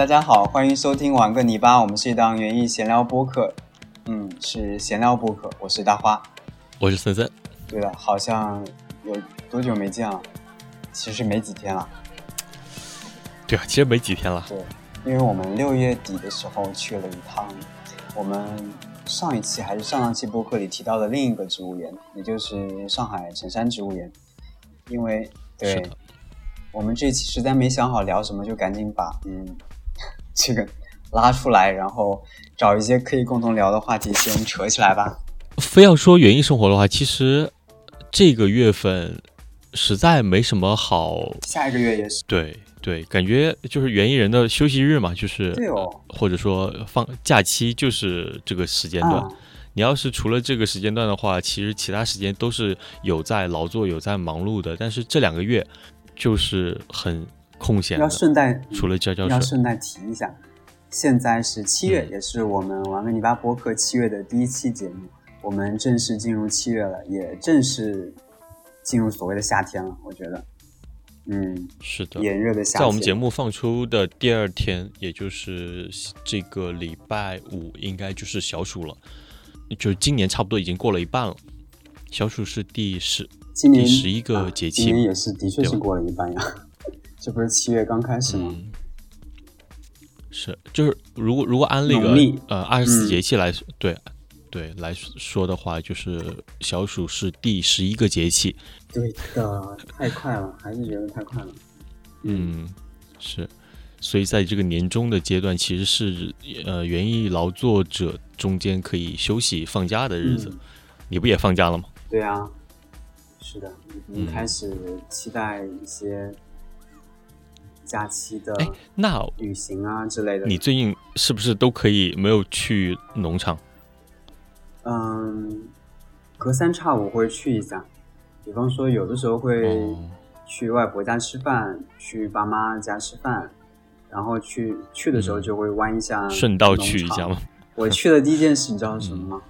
大家好，欢迎收听玩个泥巴，我们是一档园艺闲聊播客，嗯，是闲聊播客，我是大花，我是森森。对了，好像有多久没见了？其实没几天了。对啊，其实没几天了。对，因为我们六月底的时候去了一趟，我们上一期还是上上期播客里提到的另一个植物园，也就是上海辰山植物园。因为对，我们这期实在没想好聊什么，就赶紧把嗯这个拉出来，然后找一些可以共同聊的话题先扯起来吧。非要说园艺生活的话，其实这个月份实在没什么好。下一个月也是。对对，感觉就是园艺人的休息日嘛，就是对哦，或者说放假期就是这个时间段。你要是除了这个时间段的话，其实其他时间都是有在劳作、有在忙碌的。但是这两个月就是很空闲。要顺带除了教教要顺带提一下，现在是七月，也是我们玩个泥巴播客七月的第一期节目。我们正式进入七月了，也正式进入所谓的夏天了。我觉得，嗯，是的，炎热的夏天。在我们节目放出的第二天，也就是这个礼拜五，应该就是小暑了。就今年差不多已经过了一半了，小暑是第十，第十一个节气，今年也是的确是过了一半呀。这不是七月刚开始吗？是，就是如果如果按那个呃二十四节气来对对来说的话，就是小暑是第十一个节气。对的，太快了，还是觉得太快了。嗯，是。所以在这个年终的阶段，其实是呃园艺劳作者中间可以休息放假的日子。你不也放假了吗？对啊，是的，已经开始期待一些假期的那旅行啊之类的。你最近是不是都可以没有去农场？嗯，隔三差五会去一下，比方说有的时候会去外婆家吃饭，去爸妈家吃饭。然后去去的时候就会弯一下，顺道去一下吗？我去的第一件事你知道是什么吗？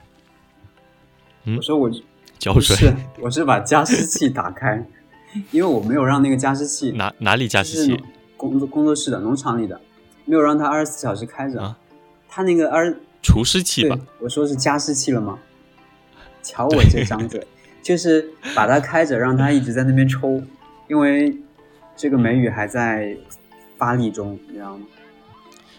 我说我浇水，是我是把加湿器打开，因为我没有让那个加湿器哪哪里加湿器？工作工作室的农场里的，没有让它二十四小时开着。它那个二除湿器吧？我说是加湿器了吗？瞧我这张嘴，就是把它开着，让它一直在那边抽，因为这个梅雨还在。发力中，你知道吗？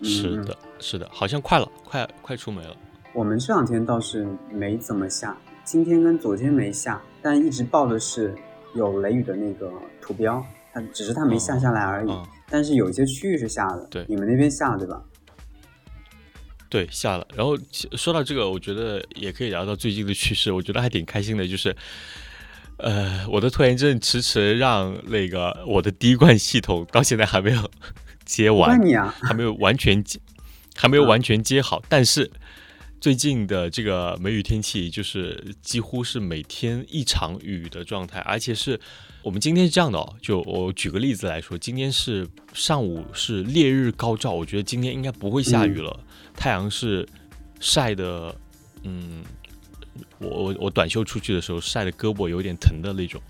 是的，是的，好像快了，快快出梅了。我们这两天倒是没怎么下，今天跟昨天没下，但一直报的是有雷雨的那个图标，它只是它没下下来而已。但是有一些区域是下的，对，你们那边下了对吧？对，下了。然后说到这个，我觉得也可以聊到最近的趋势，我觉得还挺开心的，就是，呃，我的拖延症迟迟让那个我的滴灌系统到现在还没有。接完，还没有完全接，还没有完全接好。但是最近的这个梅雨天气，就是几乎是每天一场雨的状态，而且是我们今天是这样的哦。就我举个例子来说，今天是上午是烈日高照，我觉得今天应该不会下雨了。太阳是晒的，嗯，我我我短袖出去的时候晒的胳膊有点疼的那种。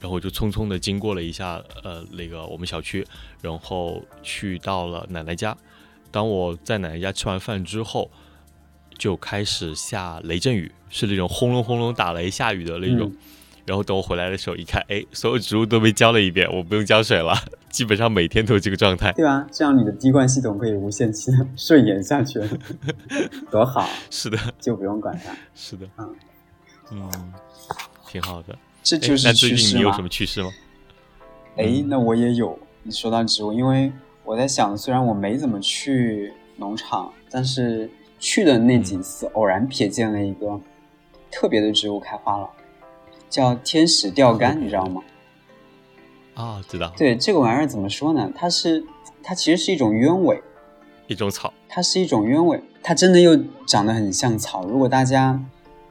然后我就匆匆的经过了一下，呃，那个我们小区，然后去到了奶奶家。当我在奶奶家吃完饭之后，就开始下雷阵雨，是那种轰隆轰隆打雷下雨的那种。然后等我回来的时候一看，哎，所有植物都被浇了一遍，我不用浇水了，基本上每天都是这个状态。对啊，这样你的滴灌系统可以无限期的顺延下去，多好。是的，就不用管它。是的，嗯嗯，挺好的。这就是趋势吗？你有什么趋势吗？哎，那我也有。你说到植物，因为我在想，虽然我没怎么去农场，但是去的那几次，偶然瞥见了一个特别的植物开花了，叫天使钓竿，你知道吗？啊，知道。对这个玩意儿怎么说呢？它是，它其实是一种鸢尾，一种草。它是一种鸢尾，它真的又长得很像草。如果大家。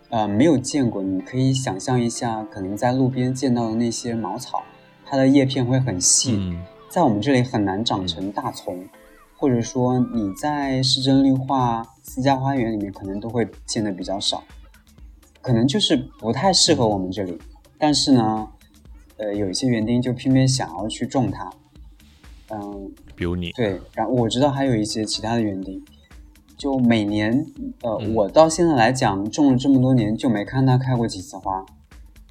呃，没有见过，你可以想象一下，可能在路边见到的那些茅草，它的叶片会很细，在我们这里很难长成大丛，或者说你在市政绿化、私家花园里面可能都会见的比较少，可能就是不太适合我们这里。但是呢，呃，有一些园丁就偏偏想要去种它，嗯，比如你对，然后我知道还有一些其他的园丁，就每年呃，我到现在来讲种了这么多年，就没看它开过几次花。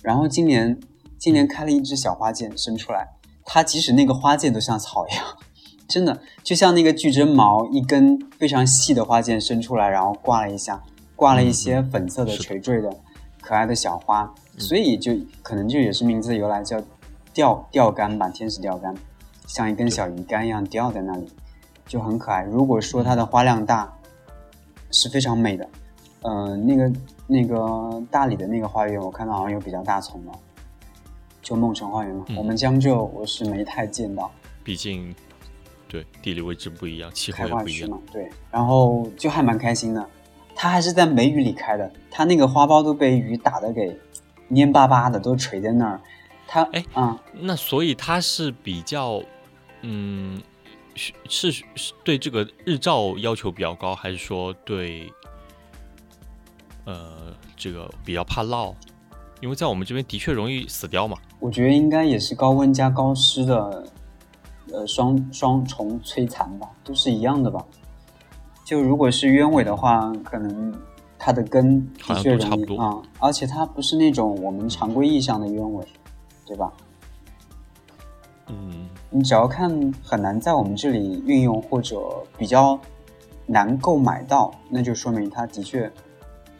然后今年今年开了一只小花剑生出来，它即使那个花剑都像草一样，真的就像那个巨针毛一根非常细的花剑伸出来，然后挂了一下，挂了一些粉色的垂坠的可爱的小花，所以就可能就也是名字的由来，叫钓钓竿吧，天使钓竿。像一根小鱼竿一样吊在那里，就很可爱。如果说它的花量大，是非常美的。嗯，那个那个大理的那个花园，我看到好像有比较大丛的，就梦城花园嘛。我们江浙我是没太见到，毕竟对地理位置不一样，气候也不一样嘛。对，然后就还蛮开心的。它还是在梅雨里开的，它那个花苞都被雨打的给蔫巴巴的，都垂在那儿。它哎啊，那所以它是比较。嗯，是是对这个日照要求比较高，还是说对呃这个比较怕涝？因为在我们这边的确容易死掉嘛。我觉得应该也是高温加高湿的，呃双双重摧残吧，都是一样的吧。就如果是鸢尾的话，可能它的根的确容易啊，而且它不是那种我们常规意义上的鸢尾，对吧？嗯。你只要看很难在我们这里运用或者比较难购买到，那就说明它的确，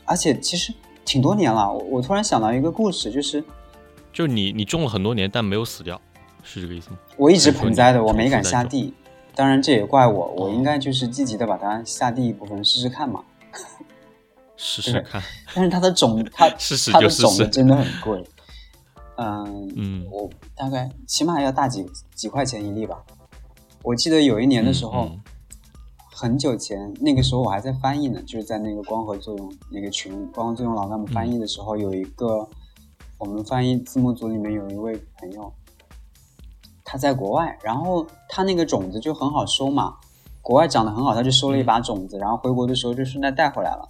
而且其实挺多年了。我我突然想到一个故事，就是，就你你种了很多年，但没有死掉，是这个意思吗？我一直盆栽的，我没敢下地。当然这也怪我，我应该就是积极的把它下第一部分试试看嘛。试试看。但是它的种，它它的种子真的很贵。嗯嗯，我大概起码要大几几块钱一粒吧。我记得有一年的时候，很久前，那个时候我还在翻译呢，就是在那个光合作用那个群，光合作用老干部翻译的时候，有一个我们翻译字幕组里面有一位朋友，他在国外，然后他那个种子就很好收嘛，国外长得很好，他就收了一把种子，然后回国的时候就顺带带回来了，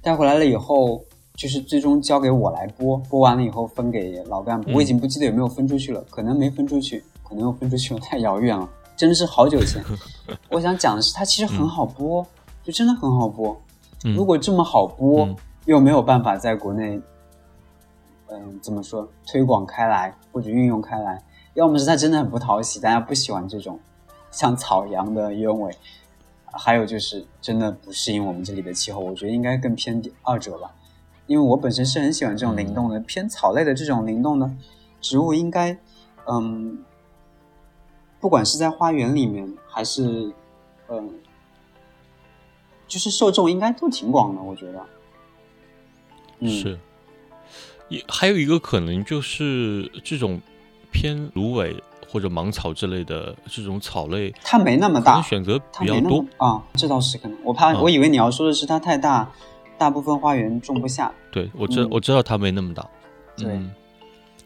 带回来了以后。就是最终交给我来播，播完了以后分给老干部。我已经不记得有没有分出去了，可能没分出去，可能又分出去了，太遥远了，真的是好久前。我想讲的是，它其实很好播，就真的很好播。如果这么好播，又没有办法在国内，嗯，怎么说推广开来或者运用开来，要么是它真的很不讨喜，大家不喜欢这种像草一样的鸢尾，还有就是真的不适应我们这里的气候。我觉得应该更偏二者吧。因为我本身是很喜欢这种灵动的偏草类的这种灵动的植物，应该，嗯，不管是在花园里面还是，嗯，就是受众应该都挺广的，我觉得。是，也还有一个可能就是这种偏芦苇或者芒草之类的这种草类，它没那么大，选择比较多。啊，这倒是可能。我怕，我以为你要说的是它太大。大部分花园种不下，对我知我知道它没那么大，对，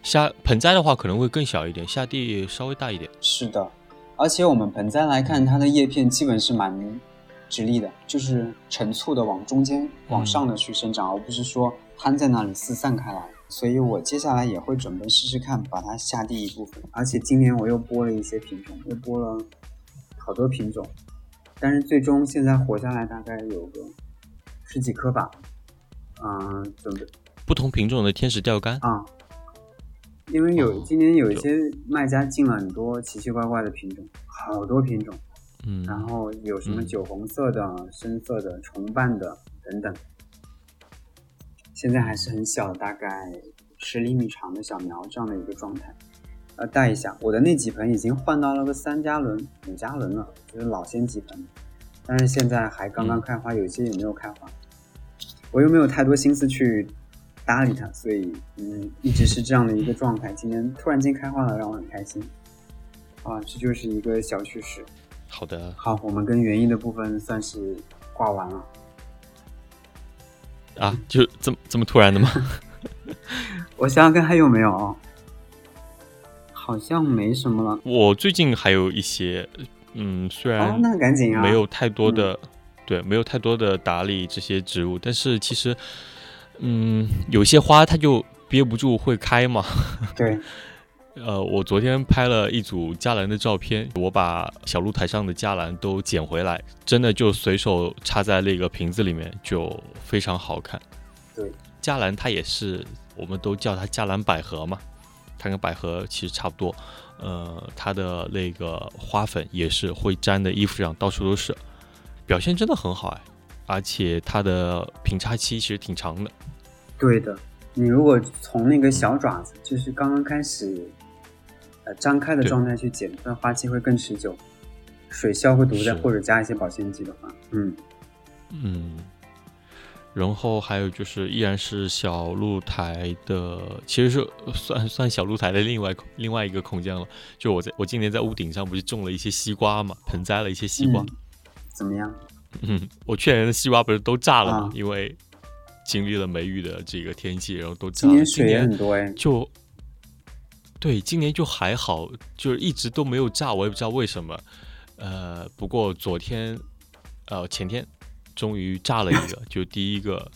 下盆栽的话可能会更小一点，下地稍微大一点。是的，而且我们盆栽来看，它的叶片基本是蛮直立的，就是成簇的往中间往上的去生长，而不是说摊在那里四散开来。所以我接下来也会准备试试看，把它下地一部分。而且今年我又播了一些品种，又播了好多品种，但是最终现在活下来大概有个。十几颗吧，嗯，准备不同品种的天使钓竿啊，因为有今年有一些卖家进了很多奇奇怪怪的品种，好多品种，嗯，然后有什么酒红色的、深色的、重瓣的等等，现在还是很小，大概十厘米长的小苗这样的一个状态，呃带一下。我的那几盆已经换到了个三加仑、五加仑了，就是老仙几盆，但是现在还刚刚开花，有些也没有开花。我又没有太多心思去搭理它，所以嗯，一直是这样的一个状态。今天突然间开花了，让我很开心。啊，这就是一个小趣事。好的，好，我们跟园艺的部分算是挂完了。啊，就这么这么突然的吗？我想想看还有没有？好像没什么了。我最近还有一些，嗯，虽然那赶紧啊，没有太多的。对，没有太多的打理这些植物，但是其实，嗯，有些花它就憋不住会开嘛。对，呃，我昨天拍了一组加兰的照片，我把小露台上的加兰都捡回来，真的就随手插在那个瓶子里面，就非常好看。对，加兰它也是，我们都叫它加兰百合嘛，它跟百合其实差不多。呃，它的那个花粉也是会粘的衣服上到处都是，表现真的很好哎，而且它的平插期其实挺长的。对的，你如果从那个小爪子，就是刚刚开始。张开的状态去剪，那花期会更持久，水消个毒的，或者加一些保鲜剂的话，嗯嗯。然后还有就是，依然是小露台的，其实是算算小露台的另外另外一个空间了。就我在我今年在屋顶上不是种了一些西瓜嘛，盆栽了一些西瓜，怎么样？嗯，我去年的西瓜不是都炸了吗？因为经历了梅雨的这个天气，然后都炸了。今年水也很多哎，就。对，今年就还好，就是一直都没有炸，我也不知道为什么。呃，不过昨天，呃，前天终于炸了一个，就第一个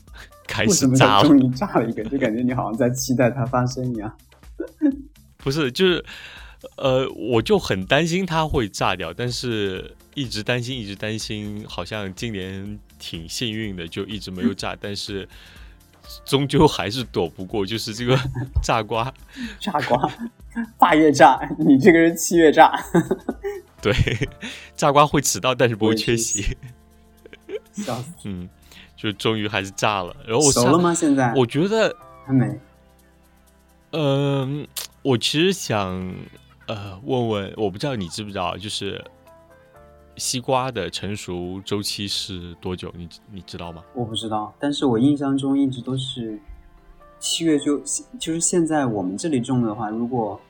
开始炸了。终于炸了一个，就感觉你好像在期待它发生一样。不是，就是呃，我就很担心它会炸掉，但是一直担心，一直担心，好像今年挺幸运的，就一直没有炸，但是。终究还是躲不过，就是这个 炸瓜，炸瓜，八月炸，你这个人七月炸，对，炸瓜会迟到，但是不会缺席，笑死，嗯，就终于还是炸了。然后我熟了吗？现在我觉得还没。嗯，我其实想呃问问，我不知道你知不知道，就是。西瓜的成熟周期是多久？你你知道吗？我不知道，但是我印象中一直都是七月就就是现在我们这里种的话，如果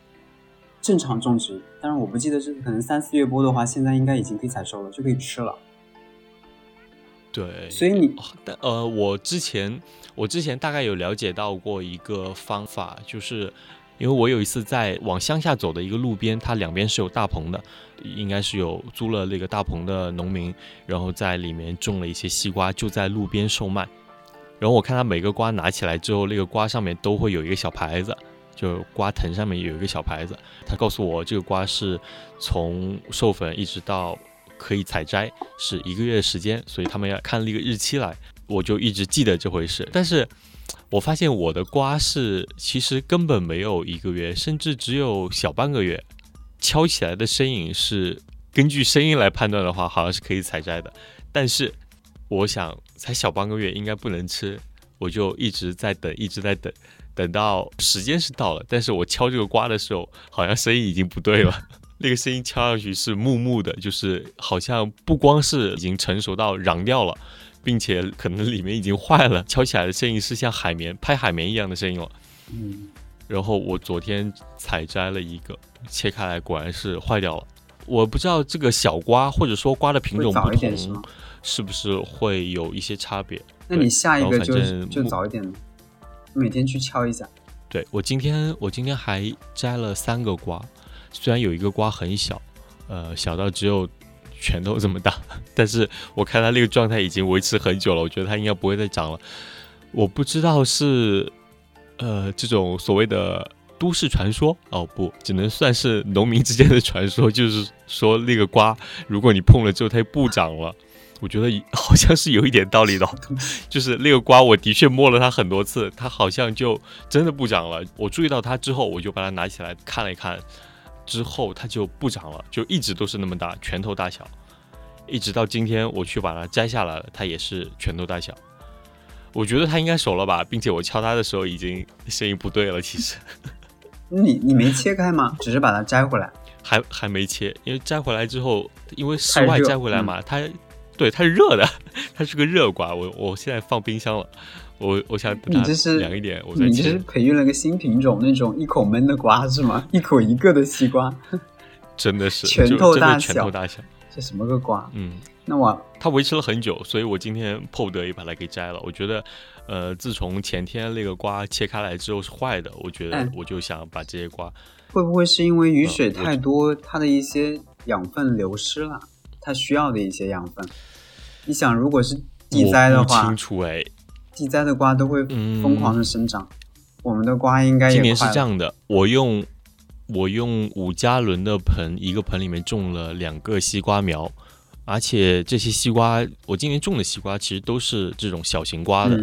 正常种植，但是我不记得是可能三四月播的话，现在应该已经可以采收了，就可以吃了。对，所以你但呃，我之前我之前大概有了解到过一个方法，就是。因为我有一次在往乡下走的一个路边，它两边是有大棚的，应该是有租了那个大棚的农民，然后在里面种了一些西瓜，就在路边售卖。然后我看他每个瓜拿起来之后，那个瓜上面都会有一个小牌子，就瓜藤上面有一个小牌子。他告诉我这个瓜是从授粉一直到可以采摘是一个月时间，所以他们要看那个日期来。我就一直记得这回事，但是。我发现我的瓜是其实根本没有一个月，甚至只有小半个月。敲起来的声音是根据声音来判断的话，好像是可以采摘的。但是我想才小半个月应该不能吃，我就一直在等，一直在等，等到时间是到了。但是我敲这个瓜的时候，好像声音已经不对了。那个声音敲上去是木木的，就是好像不光是已经成熟到瓤掉了。并且可能里面已经坏了，敲起来的声音是像海绵拍海绵一样的声音了。嗯，然后我昨天采摘了一个，切开来果然是坏掉了。我不知道这个小瓜或者说瓜的品种不同，是不是会有一些差别？那你下一个就就早一点，每天去敲一下。对我今天我今天还摘了三个瓜，虽然有一个瓜很小，呃，小到只有。拳头这么大，但是我看它那个状态已经维持很久了，我觉得它应该不会再长了。我不知道是呃这种所谓的都市传说哦，不，只能算是农民之间的传说，就是说那个瓜如果你碰了之后它不长了，我觉得好像是有一点道理的。就是那个瓜，我的确摸了它很多次，它好像就真的不长了。我注意到它之后，我就把它拿起来看了一看。之后它就不长了，就一直都是那么大，拳头大小，一直到今天我去把它摘下来了，它也是拳头大小。我觉得它应该熟了吧，并且我敲它的时候已经声音不对了。其实，你你没切开吗？只是把它摘回来？还还没切，因为摘回来之后，因为室外摘回来嘛，它对它是热的，它是个热瓜，我我现在放冰箱了。我我想你这是凉一点，我你这是培育了个新品种，那种一口闷的瓜是吗？一口一个的西瓜，真的是拳头大小，拳头大小，这什么个瓜？嗯，那我它维持了很久，所以我今天迫不得已把它给摘了。我觉得，呃，自从前天那个瓜切开来之后是坏的，我觉得我就想把这些瓜，会不会是因为雨水太多，它的一些养分流失了，它需要的一些养分？你想，如果是地栽的话，清楚哎。地栽的瓜都会疯狂的生长，我们的瓜应该今年是这样的，我用我用五加仑的盆，一个盆里面种了两个西瓜苗，而且这些西瓜，我今年种的西瓜其实都是这种小型瓜的，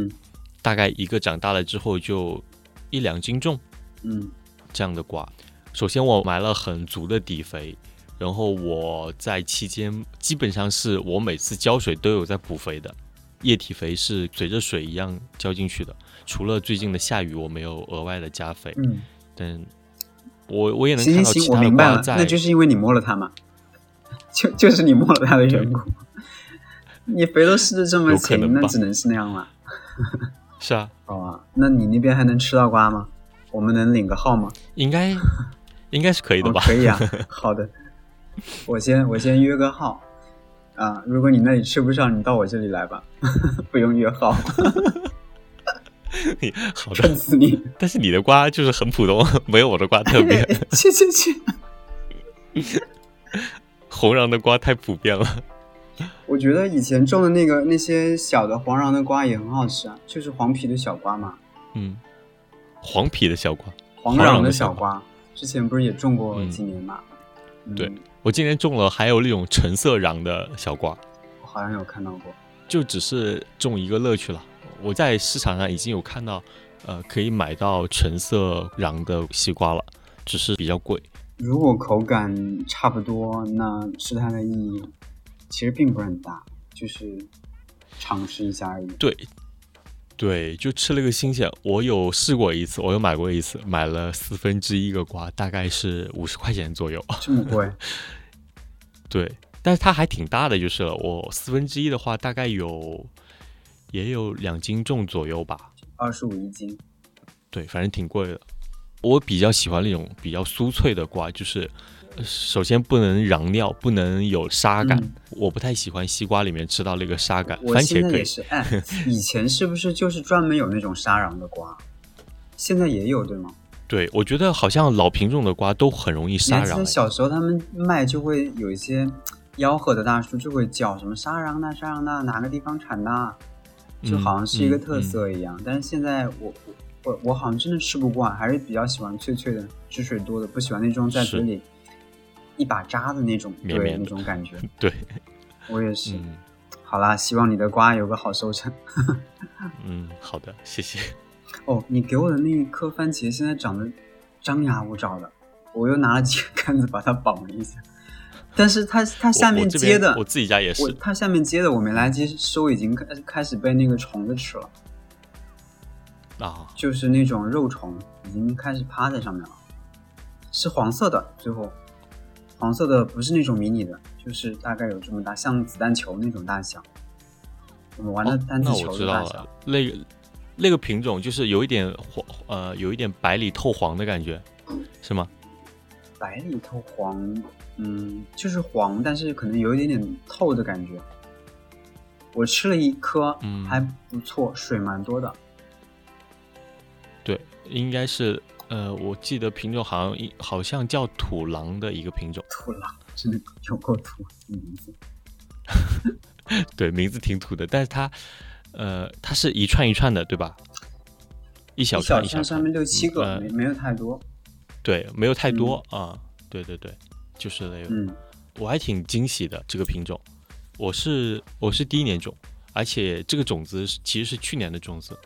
大概一个长大了之后就一两斤重，嗯，这样的瓜。首先我埋了很足的底肥，然后我在期间基本上是我每次浇水都有在补肥的，液体肥是随着水一样浇进去的，除了最近的下雨我没有额外的加肥，嗯，但。我我也能看到其他的瓜在，那就是因为你摸了它嘛，就就是你摸了它的缘故。你肥都施的这么勤，那只能是那样了。是啊，好啊，那你那边还能吃到瓜吗？我们能领个号吗？应该应该是可以的吧？可以啊，好的，我先我先约个号啊。如果你那里吃不上，你到我这里来吧，不用约号。好的，死你！但是你的瓜就是很普通，没有我的瓜特别。去去去！红瓤的瓜太普遍了。我觉得以前种的那个那些小的黄瓤的瓜也很好吃啊，就是黄皮的小瓜嘛。嗯，黄皮的小瓜，黄瓤的小瓜，之前不是也种过几年嘛？对，我今年种了还有那种橙色瓤的小瓜，我好像有看到过，就只是种一个乐趣了。我在市场上已经有看到，呃，可以买到橙色瓤的西瓜了，只是比较贵。如果口感差不多，那吃它的意义其实并不是很大，就是尝试一下而已。对，对，就吃了个新鲜。我有试过一次，我有买过一次，买了四分之一个瓜，大概是五十块钱左右。这么贵？对，但是它还挺大的，就是了。我四分之一的话，大概有。也有两斤重左右吧，二十五一斤，对，反正挺贵的。我比较喜欢那种比较酥脆的瓜，就是首先不能瓤尿，不能有沙感。我不太喜欢西瓜里面吃到那个沙感。番茄可以。是，哎，以前是不是就是专门有那种沙瓤的瓜？现在也有对吗？对，我觉得好像老品种的瓜都很容易沙瓤。小时候他们卖就会有一些吆喝的大叔就会叫什么沙瓤的沙瓤的哪个地方产的。就好像是一个特色一样，但是现在我我我好像真的吃不惯，还是比较喜欢脆脆的、汁水多的，不喜欢那种在嘴里一把渣的那种，对那种感觉。对，我也是。好啦，希望你的瓜有个好收成。嗯，好的，谢谢。哦，你给我的那一颗番茄现在长得张牙舞爪的，我又拿了几个杆子把它绑了一下。但是它它下面接的，我自己家也是。它下面接的我没来及收，已经开开始被那个虫子吃了。啊，就是那种肉虫，已经开始趴在上面了。是黄色的，最后黄色的不是那种迷你的，就是大概有这么大，像子弹球那种大小。我们玩的单子球的大小。那个那个品种就是有一点黄，呃，有一点白里透黄的感觉，是吗？白里透黄。嗯，就是黄，但是可能有一点点透的感觉。我吃了一颗，嗯，还不错，水蛮多的。对，应该是，呃，我记得品种好像一好像叫土狼的一个品种。土狼真的有够土名字。对，名字挺土的，但是它，呃，它是一串一串的，对吧？一小串一小串，上面六七个，没没有太多。对，没有太多啊。对对对。就是那个，我还挺惊喜的这个品种，我是我是第一年种，而且这个种子其实是去年的种子，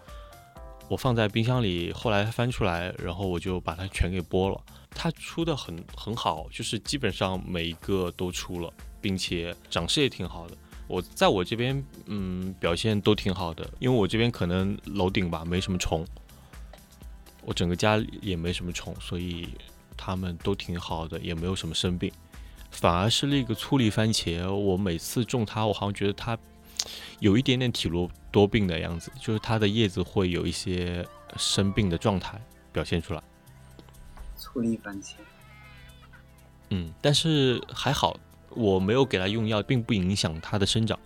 我放在冰箱里，后来翻出来，然后我就把它全给剥了，它出的很很好，就是基本上每一个都出了，并且长势也挺好的。我在我这边，嗯，表现都挺好的，因为我这边可能楼顶吧没什么虫，我整个家里也没什么虫，所以。他们都挺好的，也没有什么生病，反而是那个粗粒番茄，我每次种它，我好像觉得它有一点点体弱多病的样子，就是它的叶子会有一些生病的状态表现出来。醋栗番茄，嗯，但是还好，我没有给它用药，并不影响它的生长。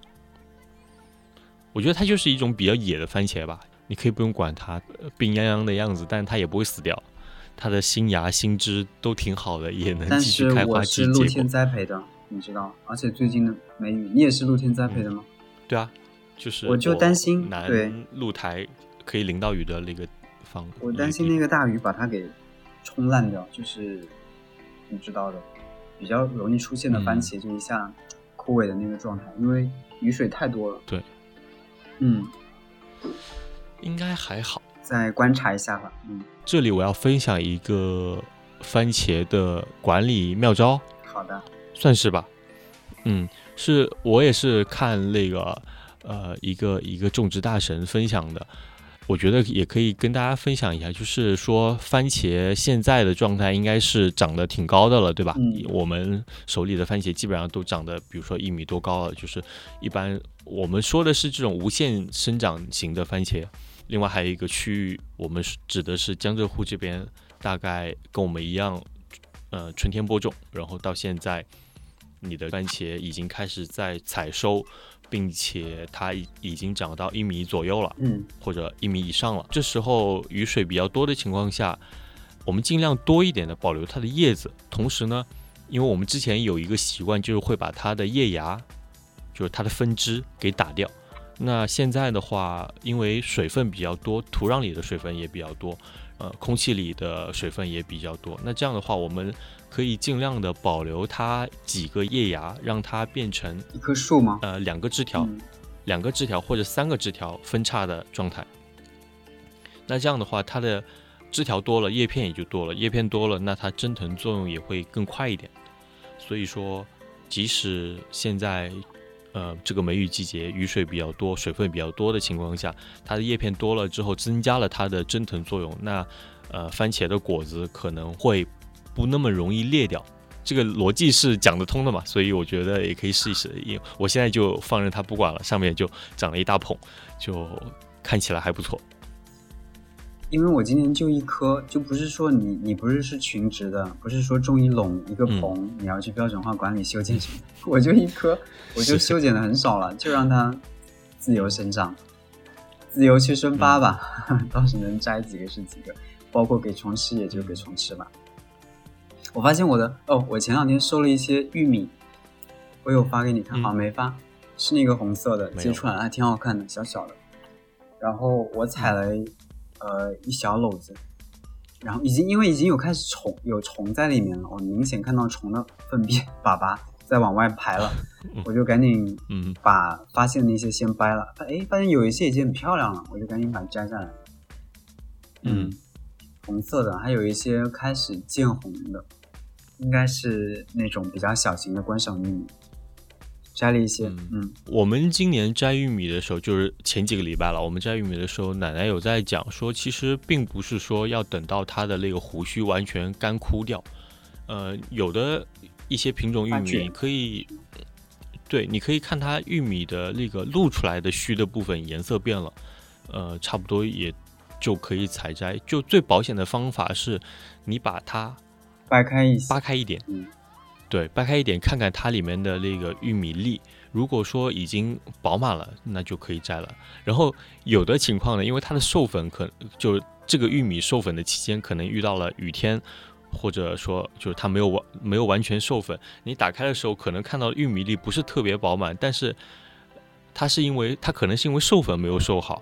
我觉得它就是一种比较野的番茄吧，你可以不用管它病殃殃的样子，但是它也不会死掉。它的新芽新枝都挺好的，也能继续开花结果。是露天栽培的，你知道？而且最近的梅雨，你也是露天栽培的吗？对啊，就是我就担心对露台可以淋到雨的那个方。我担心那个大雨把它给冲烂掉，就是你知道的，比较容易出现的番茄就一下枯萎的那个状态，因为雨水太多了。对，嗯，应该还好，再观察一下吧。嗯，这里我要分享一个番茄的管理妙招。好的，算是吧。嗯，是我也是看那个呃一个一个种植大神分享的。我觉得也可以跟大家分享一下，就是说番茄现在的状态应该是长得挺高的了，对吧？嗯。我们手里的番茄基本上都长得，比如说一米多高了，就是一般我们说的是这种无限生长型的番茄。另外还有一个区域，我们指的是江浙沪这边，大概跟我们一样，呃，春天播种，然后到现在，你的番茄已经开始在采收。并且它已已经长到一米左右了，嗯，或者一米以上了。这时候雨水比较多的情况下，我们尽量多一点的保留它的叶子。同时呢，因为我们之前有一个习惯，就是会把它的叶芽，就是它的分支给打掉。那现在的话，因为水分比较多，土壤里的水分也比较多，呃，空气里的水分也比较多。那这样的话，我们可以尽量的保留它几个叶芽，让它变成一棵树吗？呃，两个枝条，两个枝条或者三个枝条分叉的状态。那这样的话，它的枝条多了，叶片也就多了，叶片多了，那它蒸腾作用也会更快一点。所以说，即使现在呃这个梅雨季节雨水比较多，水分比较多的情况下，它的叶片多了之后，增加了它的蒸腾作用，那呃番茄的果子可能会。不那么容易裂掉，这个逻辑是讲得通的嘛？所以我觉得也可以试一试。因为我现在就放任它不管了，上面就长了一大捧，就看起来还不错。因为我今年就一颗，就不是说你你不是是群植的，不是说种一垄一个棚，你要去标准化管理修剪什么，我就一颗，我就修剪的很少了，就让它自由生长，自由去生发吧，倒是能摘几个是几个，包括给虫吃也就给虫吃吧。我发现我的哦，我前两天收了一些玉米，我有发给你看，好像没发，是那个红色的，结出来还挺好看的，小小的。然后我采了呃一小篓子，然后已经因为已经有开始虫有虫在里面了，我明显看到虫的粪便粑粑在往外排了，我就赶紧嗯把发现的那些先掰了，哎发现有一些已经很漂亮了，我就赶紧把它摘下来。嗯，红色的还有一些开始见红的。应该是那种比较小型的观赏玉米，摘了一些。嗯，我们今年摘玉米的时候，就是前几个礼拜了。我们摘玉米的时候，奶奶有在讲说，其实并不是说要等到它的那个胡须完全干枯掉。呃，有的一些品种玉米你可以，对，你可以看它玉米的那个露出来的须的部分颜色变了，呃，差不多也就可以采摘。就最保险的方法是，你把它。掰开一扒开一点，嗯，对，掰开一点，看看它里面的那个玉米粒。如果说已经饱满了，那就可以摘了。然后有的情况呢，因为它的授粉可就这个玉米授粉的期间可能遇到了雨天，或者说就是它没有完没有完全授粉，你打开的时候可能看到玉米粒不是特别饱满，但是它是因为它可能是因为授粉没有授好，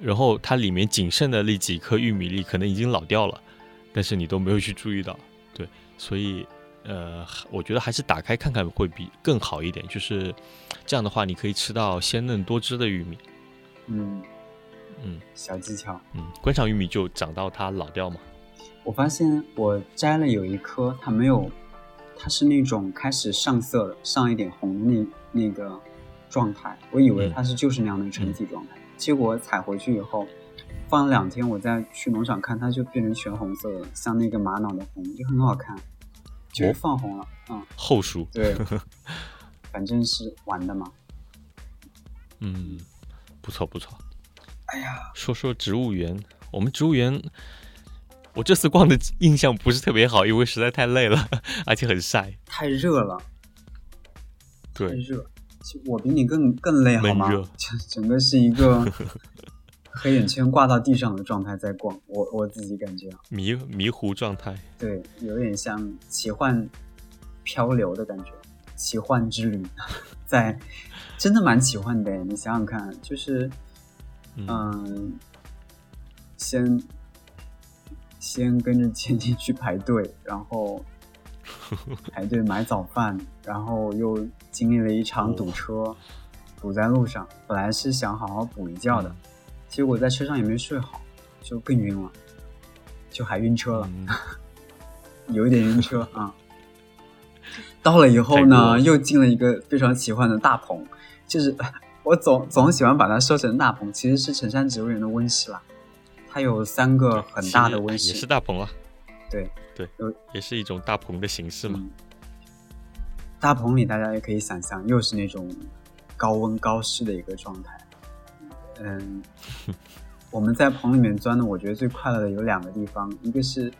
然后它里面仅剩的那几颗玉米粒可能已经老掉了。但是你都没有去注意到，对，所以，呃，我觉得还是打开看看会比更好一点。就是这样的话，你可以吃到鲜嫩多汁的玉米。嗯嗯，小技巧。嗯，观赏玉米就长到它老掉嘛。我发现我摘了有一颗，它没有，它是那种开始上色的，上一点红的那那个状态。我以为它是就是那样的成体状态，结果采回去以后。放了两天，我再去农场看，它就变成全红色的，像那个玛瑙的红，就很好看，就是放红了，嗯，后熟，对，反正是玩的嘛，嗯，不错不错，哎呀，说说植物园，我们植物园，我这次逛的印象不是特别好，因为实在太累了，而且很晒，太热了，对，热，我比你更更累好吗？整整个是一个。黑眼圈挂到地上的状态在逛，我我自己感觉迷迷糊状态，对，有点像奇幻漂流的感觉，奇幻之旅，在真的蛮奇幻的。你想想看，就是嗯，先先跟着前进去排队，然后 排队买早饭，然后又经历了一场堵车，堵在路上。本来是想好好补一觉的，结果在车上也没睡好，就更晕了，就还晕车了，有一点晕车啊。到了以后呢，又进了一个非常奇幻的大棚，就是 我总总喜欢把它说成大棚，其实是城山植物园的温室啦。它有三个很大的温室，也是大棚啊。对对，也是一种大棚的形式嘛。大棚里大家也可以想象，又是那种高温高湿的一个状态。嗯，我们在棚里面钻的，我觉得最快乐的有两个地方，一个是。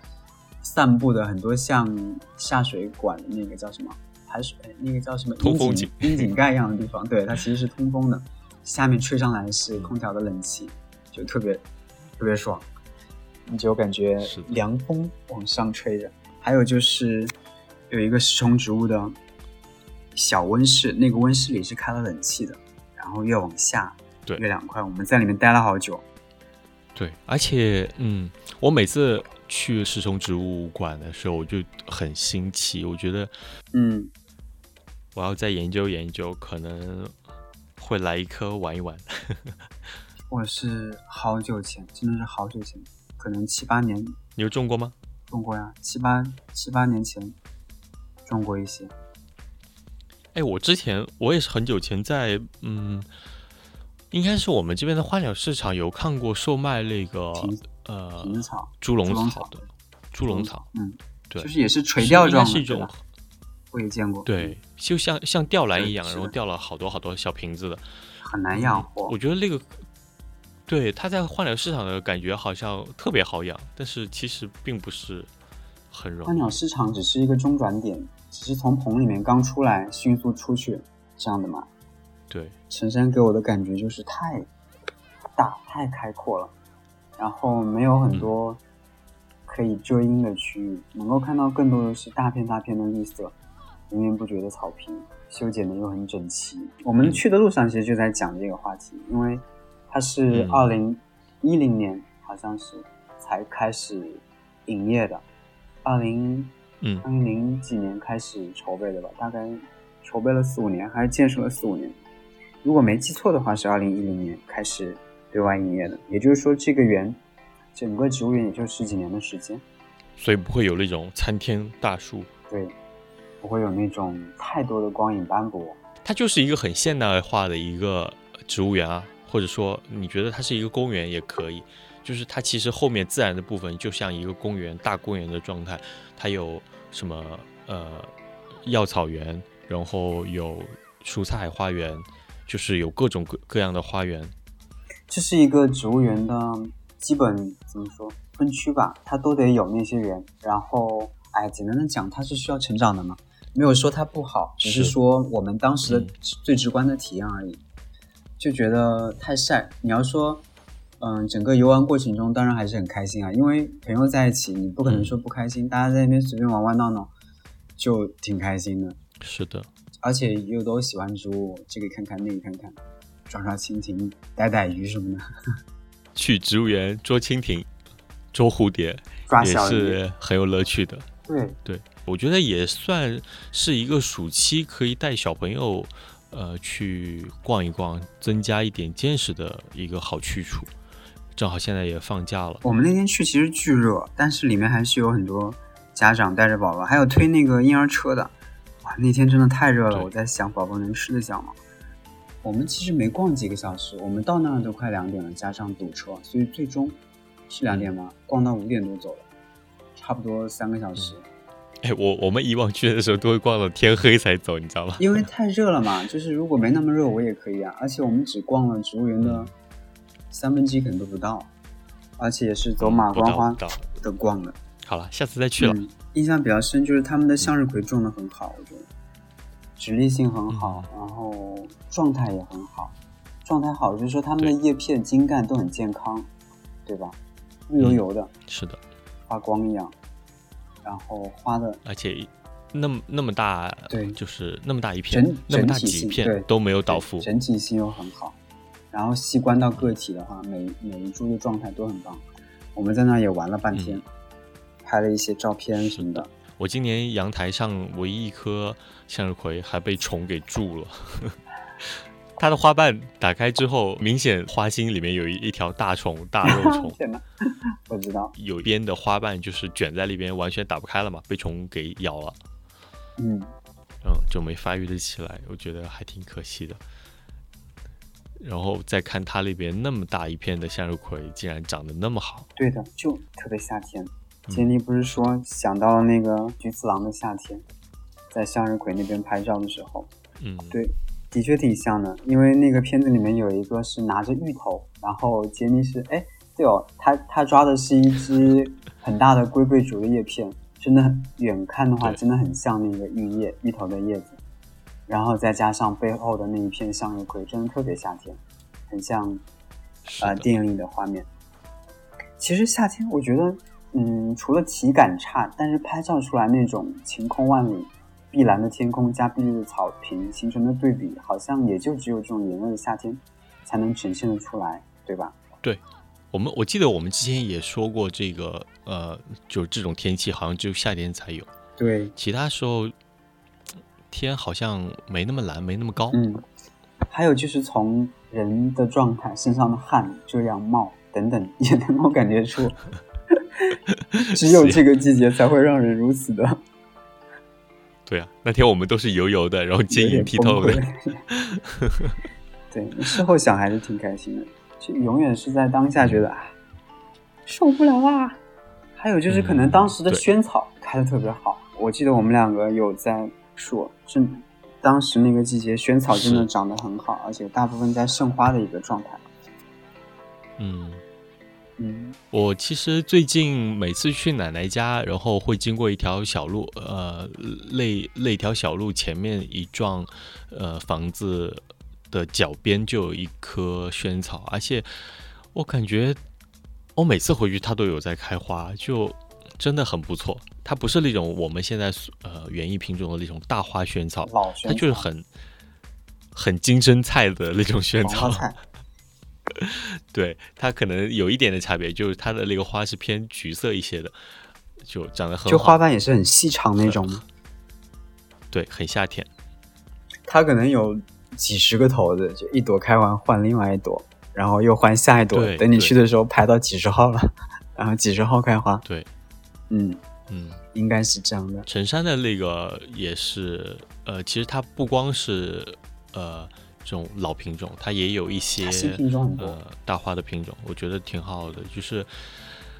散步的很多像下水管的那个叫什么排水，那个叫什么通风井、窨井盖一样的地方，对，它其实是通风的，下面吹上来是空调的冷气，就特别特别爽，你就感觉凉风往上吹着。还有就是有一个食虫植物的小温室，那个温室里是开了冷气的，然后越往下对越凉快，我们在里面待了好久。对，而且嗯，我每次。去石虫植物馆的时候，我就很新奇，我觉得，嗯，我要再研究研究，可能会来一颗玩一玩。我是好久前，真的是好久前，可能七八年。你有种过吗？种过呀，七八七八年前种过一些。哎，我之前我也是很久前在，嗯，应该是我们这边的花鸟市场有看过售卖那个。呃，猪笼草的猪笼草，嗯，对，就是也是垂钓状的，是一种，我也见过，对，就像像吊篮一样，然后吊了好多好多小瓶子的，很难养活。我觉得那个，对，它在花鸟市场的感觉好像特别好养，但是其实并不是很容易。花鸟市场只是一个中转点，只是从棚里面刚出来，迅速出去这样的嘛。对，陈山给我的感觉就是太大，太开阔了。然后没有很多可以遮阴的区域，能够看到更多的是大片大片的绿色，源源不绝的草坪，修剪的又很整齐。我们去的路上其实就在讲这个话题，因为它是二零一零年好像是才开始营业的，二零嗯二零零几年开始筹备的吧，大概筹备了四五年，还是建设了四五年。如果没记错的话，是二零一零年开始。对外营业的，也就是说，这个园，整个植物园也就十几年的时间，所以不会有那种参天大树，对，不会有那种太多的光影斑驳。它就是一个很现代化的一个植物园啊，或者说你觉得它是一个公园也可以，就是它其实后面自然的部分就像一个公园，大公园的状态，它有什么呃药草园，然后有蔬菜花园，就是有各种各各样的花园。这是一个植物园的基本怎么说分区吧，它都得有那些人。然后，哎，简单的讲，它是需要成长的嘛，没有说它不好，只是说我们当时的最直观的体验而已。就觉得太晒。你要说，嗯，整个游玩过程中当然还是很开心啊，因为朋友在一起，你不可能说不开心。大家在那边随便玩玩闹闹，就挺开心的。是的，而且又都喜欢植物，这个看看，那个看看。抓抓蜻蜓、逮逮鱼什么的，去植物园捉蜻蜓、捉蝴蝶抓，也是很有乐趣的。对对，我觉得也算是一个暑期可以带小朋友呃去逛一逛，增加一点见识的一个好去处。正好现在也放假了，我们那天去其实巨热，但是里面还是有很多家长带着宝宝，还有推那个婴儿车的。哇，那天真的太热了，我在想宝宝能吃得消吗？我们其实没逛几个小时，我们到那儿都快两点了，加上堵车，所以最终是两点吗？逛到五点多走了，差不多三个小时。哎，我我们以往去的时候都会逛到天黑才走，你知道吗？因为太热了嘛。就是如果没那么热，我也可以啊。而且我们只逛了植物园的三分之一，可能都不到，而且也是走马观花的逛的。好了，下次再去了。印象比较深就是他们的向日葵种的很好，我觉得。直立性很好，然后状态也很好。状态好就是说它们的叶片、茎干都很健康，对吧？绿油油的，是的，发光一样。然后花的，而且那么那么大，对，就是那么大一片，整那么大几片都没有倒伏，整体性又很好。然后细观到个体的话，每每一株的状态都很棒。我们在那也玩了半天，拍了一些照片什么的。我今年阳台上唯一一颗向日葵还被虫给蛀了。它的花瓣打开之后，明显花心里面有一一条大虫，大肉 虫。天哪，我知道。有边的花瓣就是卷在里边，完全打不开了嘛，被虫给咬了。嗯嗯，就没发育的起来，我觉得还挺可惜的。然后再看它那边那么大一片的向日葵，竟然长得那么好。对的，就特别夏天。杰尼不是说想到了那个菊次郎的夏天，在向日葵那边拍照的时候，嗯，对。的确挺像的，因为那个片子里面有一个是拿着芋头，然后杰尼是哎，对哦，他他抓的是一只很大的龟背竹的叶片，真的很远看的话真的很像那个芋叶芋头的叶子，然后再加上背后的那一片向日葵，真的特别夏天，很像呃电影里的画面。其实夏天我觉得，嗯，除了体感差，但是拍照出来那种晴空万里。碧蓝的天空加碧绿的草坪形成的对比，好像也就只有这种炎热的夏天才能呈现得出来，对吧？对，我们我记得我们之前也说过，这个呃，就这种天气好像只有夏天才有，对，其他时候天好像没那么蓝，没那么高。嗯，还有就是从人的状态、身上的汗、遮阳帽等等，也能够感觉出，只有这个季节才会让人如此的。对啊，那天我们都是油油的，然后晶莹剔透的。对，事后想还是挺开心的，就永远是在当下觉得啊，受不了啦。还有就是可能当时的萱草开的特别好，我记得我们两个有在说，是当时那个季节萱草真的长得很好，而且大部分在盛花的一个状态。嗯。嗯，我其实最近每次去奶奶家，然后会经过一条小路，呃，那那条小路前面一幢，呃，房子的脚边就有一棵萱草，而且我感觉我每次回去它都有在开花，就真的很不错。它不是那种我们现在呃园艺品种的那种大花萱草，它就是很很金针菜的那种萱草。对它可能有一点的差别，就是它的那个花是偏橘色一些的，就长得很。就花瓣也是很细长那种吗？对，很夏天。它可能有几十个头子，就一朵开完换另外一朵，然后又换下一朵。等你去的时候排到几十号了，然后几十号开花。对，嗯嗯，应该是这样的。陈山的那个也是，呃，其实它不光是呃。这种老品种，它也有一些呃大花的品种，我觉得挺好的。就是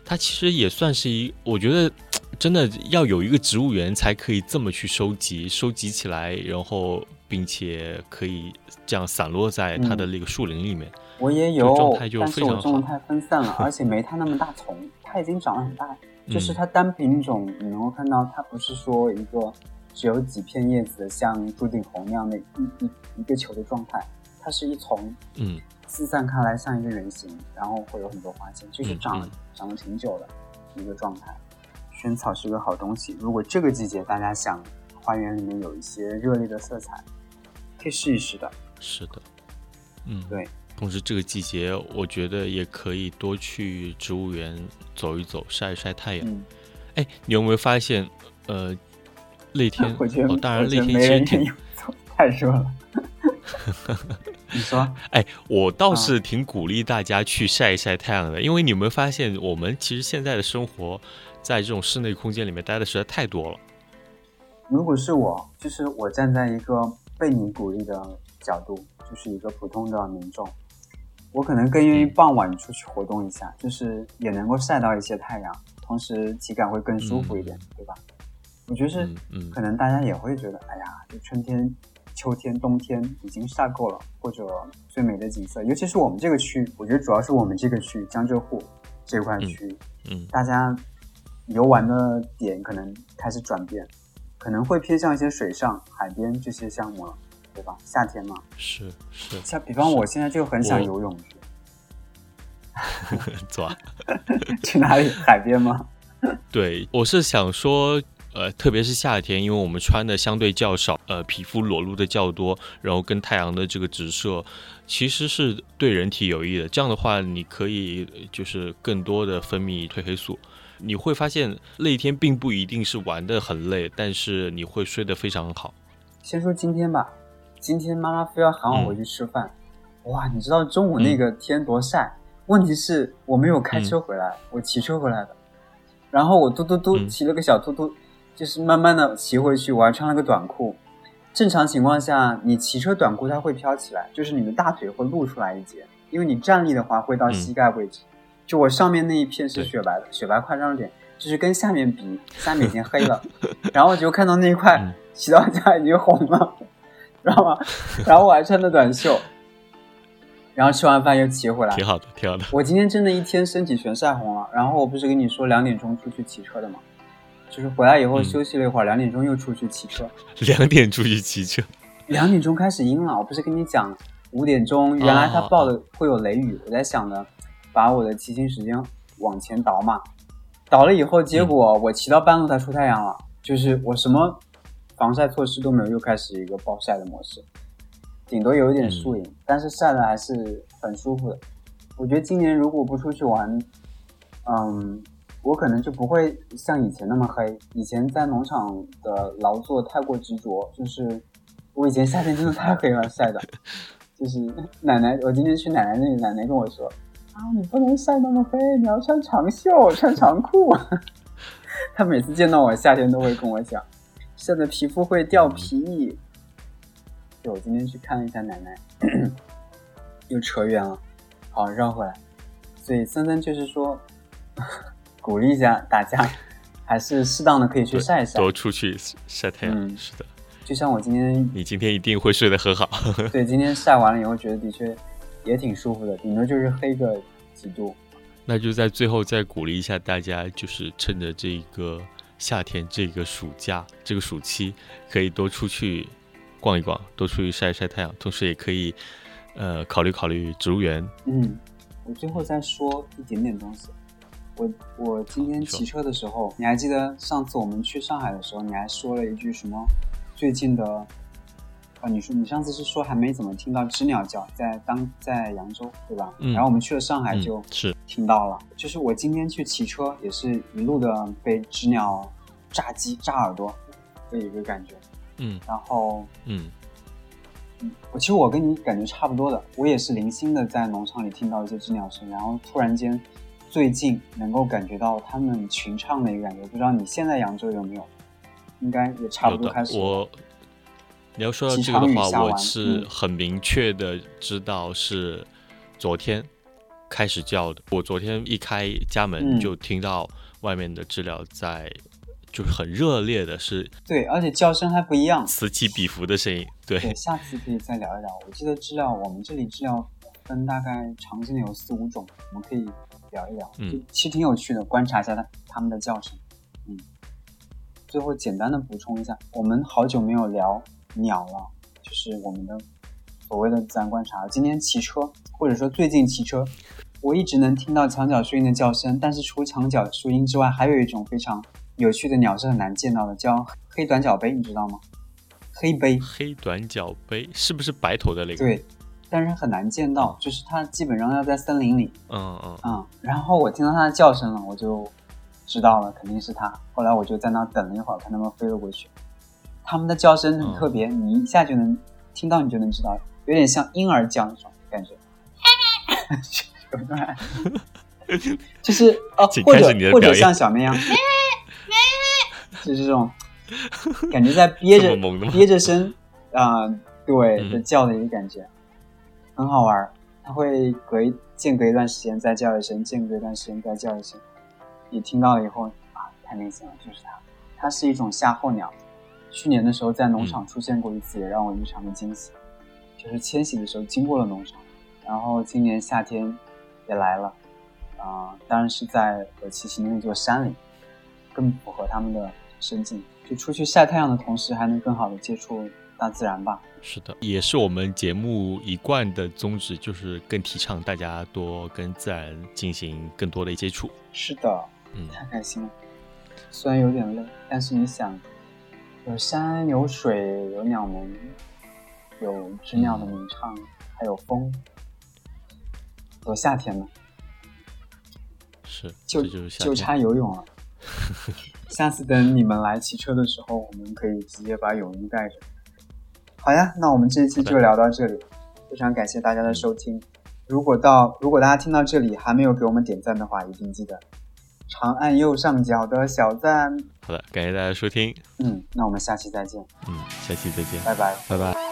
它其实也算是一，我觉得真的要有一个植物园才可以这么去收集，收集起来，然后并且可以这样散落在它的那个树林里面。我也有，状态就非常好。种的太分散了，而且没它那么大丛，它已经长得很大。就是它单品种，你能够看到它不是说一个。只有几片叶子，像朱顶红那样的一一一个球的状态，它是一丛，嗯，四散开来像一个圆形，然后会有很多花线，就是长长了挺久的一个状态。萱草是个好东西，如果这个季节大家想花园里面有一些热烈的色彩，可以试一试的。是的，嗯，对。同时这个季节，我觉得也可以多去植物园走一走，晒一晒太阳。哎，你有没有发现，呃？那天，哦，当然那天其实挺太热了。你说？哎，我倒是挺鼓励大家去晒一晒太阳的，因为你有没有发现，我们其实现在的生活在这种室内空间里面待的实在太多了。如果是我，就是我站在一个被你鼓励的角度，就是一个普通的民众，我可能更愿意傍晚出去活动一下，就是也能够晒到一些太阳，同时体感会更舒服一点，对吧？我觉得是，可能大家也会觉得，哎呀，就春天、秋天、冬天已经晒够了，或者最美的景色，尤其是我们这个区，我觉得主要是我们这个区江浙沪这块区，嗯，大家游玩的点可能开始转变，可能会偏向一些水上、海边这些项目了，对吧？夏天嘛，是是，像比方我现在就很想游泳去，走啊，去哪里？海边吗？对，我是想说。呃，特别是夏天，因为我们穿的相对较少，呃，皮肤裸露的较多，然后跟太阳的这个直射，其实是对人体有益的。这样的话，你可以就是更多的分泌褪黑素，你会发现那一天并不一定是玩的很累，但是你会睡得非常好。先说今天吧，今天妈妈非要喊我回去吃饭。哇，你知道中午那个天多晒？问题是我没有开车回来，我骑车回来的。然后我嘟嘟嘟骑了个小嘟嘟，就是慢慢的骑回去。我还穿了个短裤。正常情况下，你骑车短裤它会飘起来，就是你的大腿会露出来一截，因为你站立的话会到膝盖位置。就我上面那一片是雪白的，雪白夸张点，就是跟下面比，下面已经黑了。然后我就看到那一块 骑到家已经红了，知道吗？然后我还穿的短袖。然后吃完饭又骑回来，挺好的，挺好的。我今天真的一天身体全晒红了。然后我不是跟你说两点钟出去骑车的吗？就是回来以后休息了一会儿，两点钟又出去骑车。两点出去骑车，两点钟开始阴了。我不是跟你讲五点钟，原来他报的会有雷雨。我在想着把我的骑行时间往前倒嘛，倒了以后，结果我骑到半路它出太阳了，就是我什么防晒措施都没有，又开始一个暴晒的模式。顶多有一点树影，但是晒的还是很舒服的。我觉得今年如果不出去玩，嗯。我可能就不会像以前那么黑。以前在农场的劳作太过执着，就是我以前夏天真的太黑了，晒的。就是奶奶，我今天去奶奶那里，奶奶跟我说：“啊，你不能晒那么黑，你要穿长袖、穿长裤。”她每次见到我夏天都会跟我讲，晒的皮肤会掉皮。对，我今天去看了一下奶奶，又扯远了，好绕回来。所以森森就是说。鼓励一下大家，还是适当的可以去晒一晒，多出去晒太阳。嗯，是的。就像我今天，你今天一定会睡得很好。对，今天晒完了以后，觉得的确也挺舒服的，顶多就是黑个几度。那就在最后再鼓励一下大家，就是趁着这个夏天、这个暑假、这个暑期，可以多出去逛一逛，多出去晒一晒太阳，同时也可以呃考虑考虑植物园。嗯，我最后再说一点点东西。我我今天骑车的时候，你还记得上次我们去上海的时候，你还说了一句什么？最近的啊，你说你上次是说还没怎么听到知鸟叫，在当在扬州对吧？嗯。然后我们去了上海，就是听到了。就是我今天去骑车，也是一路的被知鸟炸鸡炸耳朵的一个感觉。嗯。然后嗯嗯，我其实我跟你感觉差不多的，我也是零星的在农场里听到一些知鸟声，然后突然间。最近能够感觉到他们群唱的一个感觉，不知道你现在扬州有没有？应该也差不多开始。我你要说到这个的话，我是很明确的知道是昨天开始叫的。我昨天一开家门就听到外面的知了在，就是很热烈的，是。对，而且叫声还不一样，此起彼伏的声音。对，下次可以再聊一聊。我记得知了，我们这里知了分大概常见的有四五种，我们可以。聊一聊，嗯，其实挺有趣的，观察一下它它们的叫声，嗯。最后简单的补充一下，我们好久没有聊鸟了，就是我们的所谓的自然观察。今天骑车，或者说最近骑车，我一直能听到墙角树鹰的叫声，但是除墙角树鹰之外，还有一种非常有趣的鸟是很难见到的，叫黑短脚杯，你知道吗？黑杯，黑短脚杯是不是白头的那个？对。但是很难见到，就是它基本上要在森林里。嗯嗯嗯。然后我听到它的叫声了，我就知道了，肯定是它。后来我就在那等了一会儿，看它们飞了过去。它们的叫声很特别，你一下就能听到，你就能知道，有点像婴儿叫那种感觉。就是哦，或者或者像小绵羊，就是这种感觉在憋着憋着声啊，对的叫的一个感觉。很好玩，它会隔一间隔一段时间再叫一声，间隔一段时间再叫一声。你听到了以后啊，太明显了，就是它。它是一种夏候鸟，去年的时候在农场出现过一次，也让我异常的惊喜。就是迁徙的时候经过了农场，然后今年夏天也来了，啊，当然是在我栖息的那座山里，更符合他们的生境。就出去晒太阳的同时，还能更好的接触。大自然吧，是的，也是我们节目一贯的宗旨，就是更提倡大家多跟自然进行更多的接触。是的，嗯，太开心了。虽然有点累，但是你想，有山有水有鸟鸣，有知鸟的鸣唱，还有风，多夏天呢。是，就就就差游泳了。下次等你们来骑车的时候，我们可以直接把泳衣带着。好呀，那我们这一期就聊到这里，非常感谢大家的收听。如果到如果大家听到这里还没有给我们点赞的话，一定记得长按右上角的小赞。好的，感谢大家收听。嗯，那我们下期再见。嗯，下期再见，拜拜，拜拜。